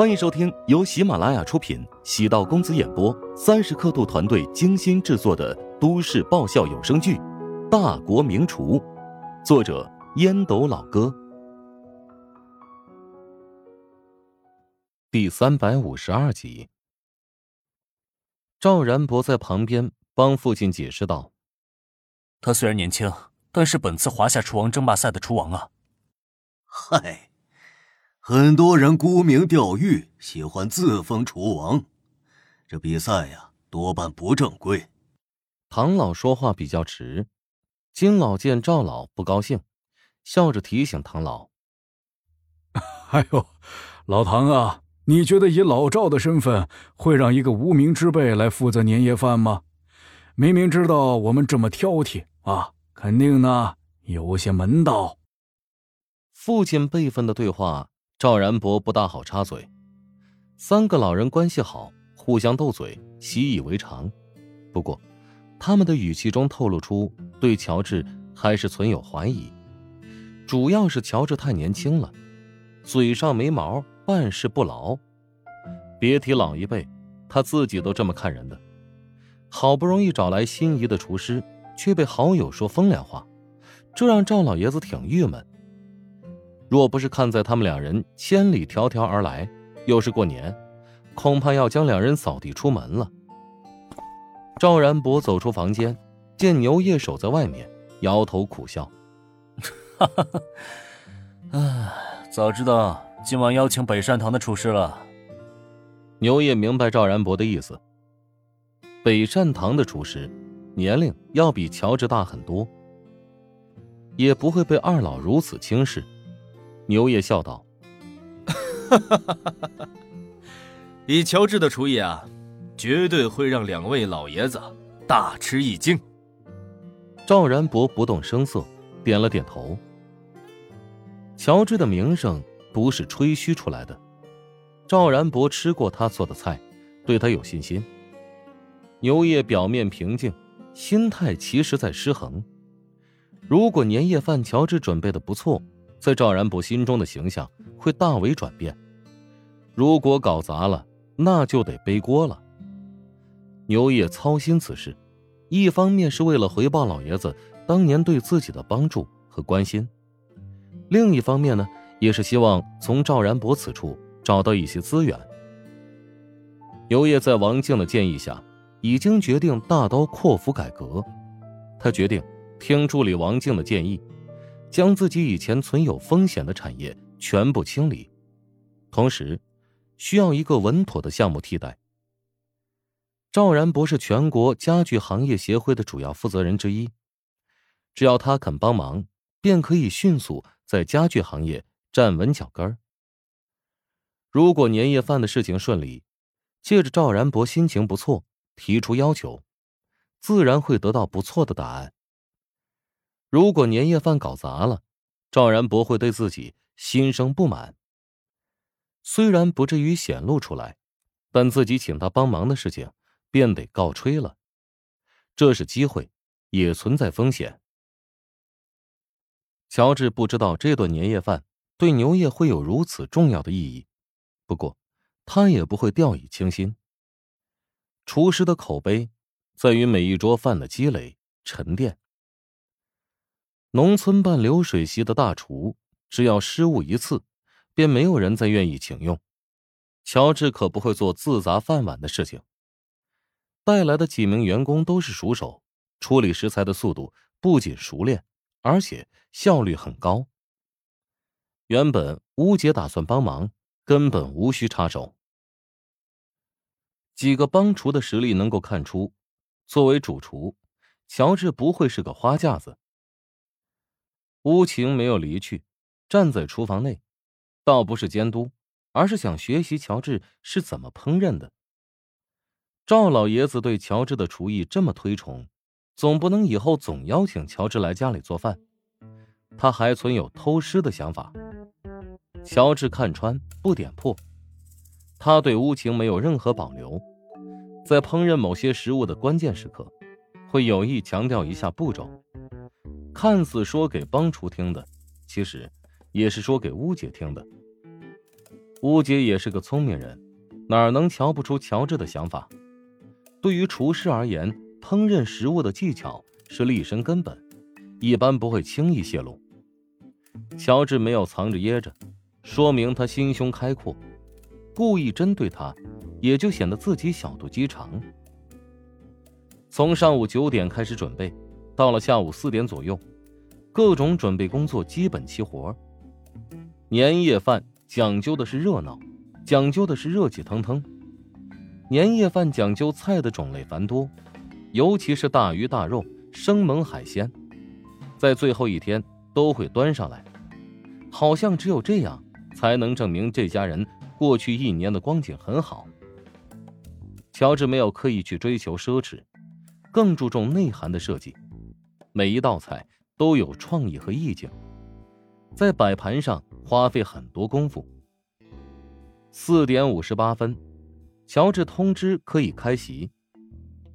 欢迎收听由喜马拉雅出品、喜道公子演播、三十刻度团队精心制作的都市爆笑有声剧《大国名厨》，作者烟斗老哥，第三百五十二集。赵然博在旁边帮父亲解释道：“他虽然年轻，但是本次华夏厨王争霸赛的厨王啊。”嗨。很多人沽名钓誉，喜欢自封厨王，这比赛呀多半不正规。唐老说话比较直，金老见赵老不高兴，笑着提醒唐老：“ 哎呦，老唐啊，你觉得以老赵的身份会让一个无名之辈来负责年夜饭吗？明明知道我们这么挑剔啊，肯定呢有些门道。”父亲辈分的对话。赵然博不大好插嘴，三个老人关系好，互相斗嘴，习以为常。不过，他们的语气中透露出对乔治还是存有怀疑，主要是乔治太年轻了，嘴上没毛，办事不牢。别提老一辈，他自己都这么看人的。好不容易找来心仪的厨师，却被好友说风凉话，这让赵老爷子挺郁闷。若不是看在他们两人千里迢迢而来，又是过年，恐怕要将两人扫地出门了。赵然博走出房间，见牛叶守在外面，摇头苦笑：“哈哈哈，唉，早知道今晚邀请北善堂的厨师了。”牛叶明白赵然博的意思。北善堂的厨师年龄要比乔治大很多，也不会被二老如此轻视。牛爷笑道：“ 以乔治的厨艺啊，绝对会让两位老爷子大吃一惊。”赵然博不动声色，点了点头。乔治的名声不是吹嘘出来的，赵然博吃过他做的菜，对他有信心。牛爷表面平静，心态其实在失衡。如果年夜饭乔治准备的不错。在赵然博心中的形象会大为转变，如果搞砸了，那就得背锅了。牛业操心此事，一方面是为了回报老爷子当年对自己的帮助和关心，另一方面呢，也是希望从赵然博此处找到一些资源。牛业在王静的建议下，已经决定大刀阔斧改革，他决定听助理王静的建议。将自己以前存有风险的产业全部清理，同时需要一个稳妥的项目替代。赵然博是全国家具行业协会的主要负责人之一，只要他肯帮忙，便可以迅速在家具行业站稳脚跟如果年夜饭的事情顺利，借着赵然博心情不错，提出要求，自然会得到不错的答案。如果年夜饭搞砸了，赵然博会对自己心生不满。虽然不至于显露出来，但自己请他帮忙的事情便得告吹了。这是机会，也存在风险。乔治不知道这顿年夜饭对牛业会有如此重要的意义，不过他也不会掉以轻心。厨师的口碑在于每一桌饭的积累沉淀。农村办流水席的大厨，只要失误一次，便没有人再愿意请用。乔治可不会做自砸饭碗的事情。带来的几名员工都是熟手，处理食材的速度不仅熟练，而且效率很高。原本乌姐打算帮忙，根本无需插手。几个帮厨的实力能够看出，作为主厨，乔治不会是个花架子。乌晴没有离去，站在厨房内，倒不是监督，而是想学习乔治是怎么烹饪的。赵老爷子对乔治的厨艺这么推崇，总不能以后总邀请乔治来家里做饭。他还存有偷师的想法。乔治看穿不点破，他对乌晴没有任何保留，在烹饪某些食物的关键时刻，会有意强调一下步骤。看似说给帮厨听的，其实也是说给乌姐听的。乌姐也是个聪明人，哪能瞧不出乔治的想法？对于厨师而言，烹饪食物的技巧是立身根本，一般不会轻易泄露。乔治没有藏着掖着，说明他心胸开阔；故意针对他，也就显得自己小肚鸡肠。从上午九点开始准备，到了下午四点左右，各种准备工作基本齐活。年夜饭讲究的是热闹，讲究的是热气腾腾。年夜饭讲究菜的种类繁多，尤其是大鱼大肉、生猛海鲜，在最后一天都会端上来，好像只有这样才能证明这家人过去一年的光景很好。乔治没有刻意去追求奢侈。更注重内涵的设计，每一道菜都有创意和意境，在摆盘上花费很多功夫。四点五十八分，乔治通知可以开席。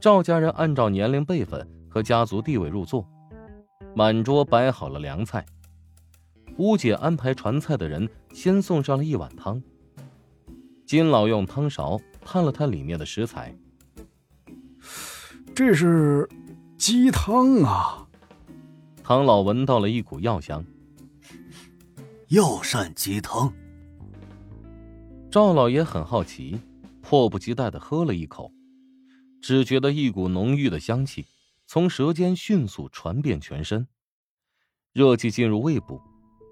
赵家人按照年龄辈分和家族地位入座，满桌摆好了凉菜。乌姐安排传菜的人先送上了一碗汤。金老用汤勺探了探里面的食材。这是鸡汤啊！唐老闻到了一股药香。药膳鸡汤。赵老爷很好奇，迫不及待的喝了一口，只觉得一股浓郁的香气从舌尖迅速传遍全身，热气进入胃部，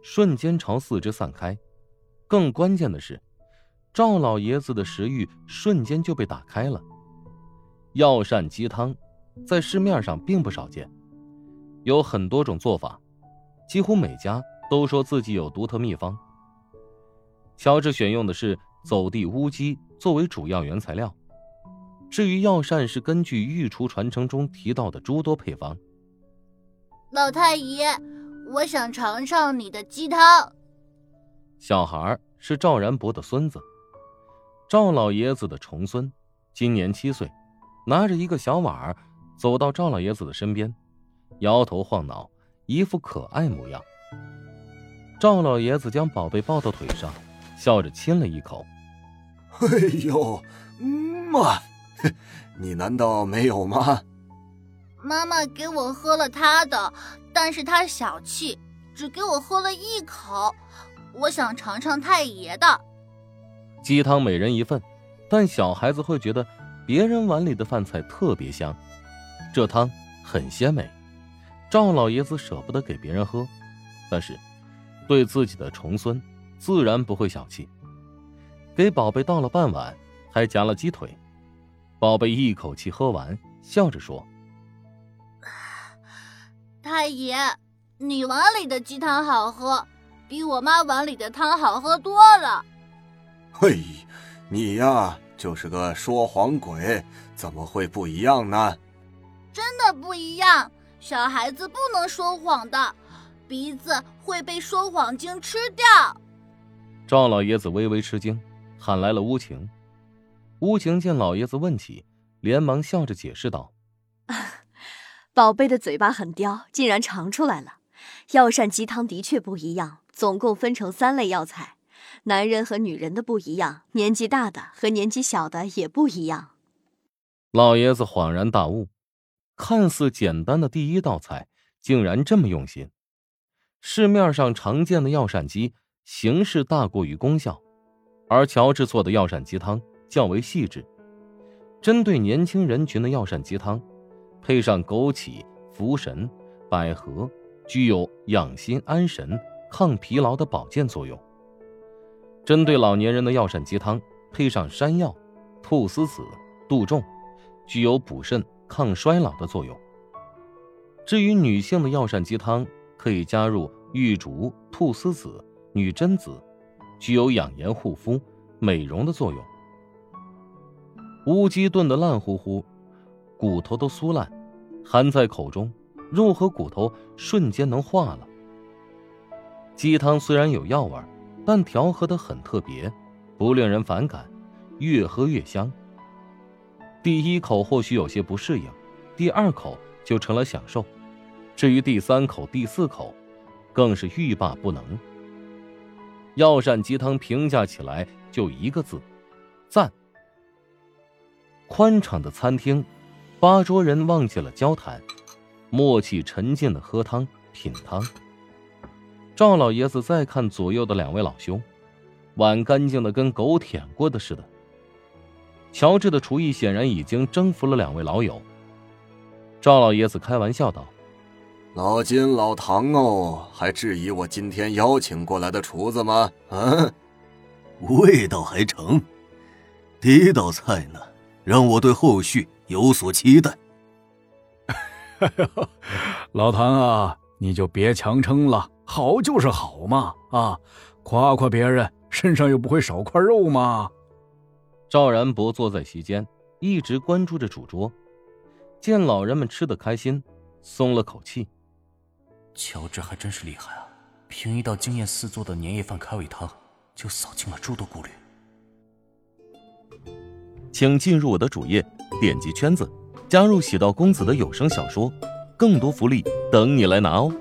瞬间朝四肢散开。更关键的是，赵老爷子的食欲瞬间就被打开了。药膳鸡汤，在市面上并不少见，有很多种做法，几乎每家都说自己有独特秘方。乔治选用的是走地乌鸡作为主要原材料，至于药膳是根据御厨传承中提到的诸多配方。老太爷，我想尝尝你的鸡汤。小孩是赵然博的孙子，赵老爷子的重孙，今年七岁。拿着一个小碗儿，走到赵老爷子的身边，摇头晃脑，一副可爱模样。赵老爷子将宝贝抱到腿上，笑着亲了一口。哎呦，妈，你难道没有吗？妈妈给我喝了她的，但是她小气，只给我喝了一口。我想尝尝太爷的鸡汤，每人一份，但小孩子会觉得。别人碗里的饭菜特别香，这汤很鲜美。赵老爷子舍不得给别人喝，但是对自己的重孙自然不会小气，给宝贝倒了半碗，还夹了鸡腿。宝贝一口气喝完，笑着说：“太爷，你碗里的鸡汤好喝，比我妈碗里的汤好喝多了。”嘿，你呀。就是个说谎鬼，怎么会不一样呢？真的不一样，小孩子不能说谎的，鼻子会被说谎精吃掉。赵老爷子微微吃惊，喊来了乌晴。乌晴见老爷子问起，连忙笑着解释道：“ 宝贝的嘴巴很刁，竟然尝出来了。药膳鸡汤的确不一样，总共分成三类药材。”男人和女人的不一样，年纪大的和年纪小的也不一样。老爷子恍然大悟，看似简单的第一道菜，竟然这么用心。市面上常见的药膳鸡形式大过于功效，而乔治做的药膳鸡汤较为细致。针对年轻人群的药膳鸡汤，配上枸杞、茯神、百合，具有养心安神、抗疲劳的保健作用。针对老年人的药膳鸡汤，配上山药、菟丝子、杜仲，具有补肾、抗衰老的作用。至于女性的药膳鸡汤，可以加入玉竹、菟丝子、女贞子，具有养颜护肤、美容的作用。乌鸡炖得烂乎乎，骨头都酥烂，含在口中，肉和骨头瞬间能化了。鸡汤虽然有药味。但调和的很特别，不令人反感，越喝越香。第一口或许有些不适应，第二口就成了享受，至于第三口、第四口，更是欲罢不能。药膳鸡汤评价起来就一个字：赞。宽敞的餐厅，八桌人忘记了交谈，默契沉浸的喝汤品汤。赵老爷子再看左右的两位老兄，碗干净的跟狗舔过的似的。乔治的厨艺显然已经征服了两位老友。赵老爷子开玩笑道：“老金、老唐哦，还质疑我今天邀请过来的厨子吗？啊，味道还成。第一道菜呢，让我对后续有所期待。”老唐啊，你就别强撑了。好就是好嘛，啊，夸夸别人身上又不会少块肉吗？赵然博坐在席间，一直关注着主桌，见老人们吃得开心，松了口气。乔治还真是厉害啊！凭一道惊艳四座的年夜饭开胃汤，就扫清了诸多顾虑。请进入我的主页，点击圈子，加入喜道公子的有声小说，更多福利等你来拿哦。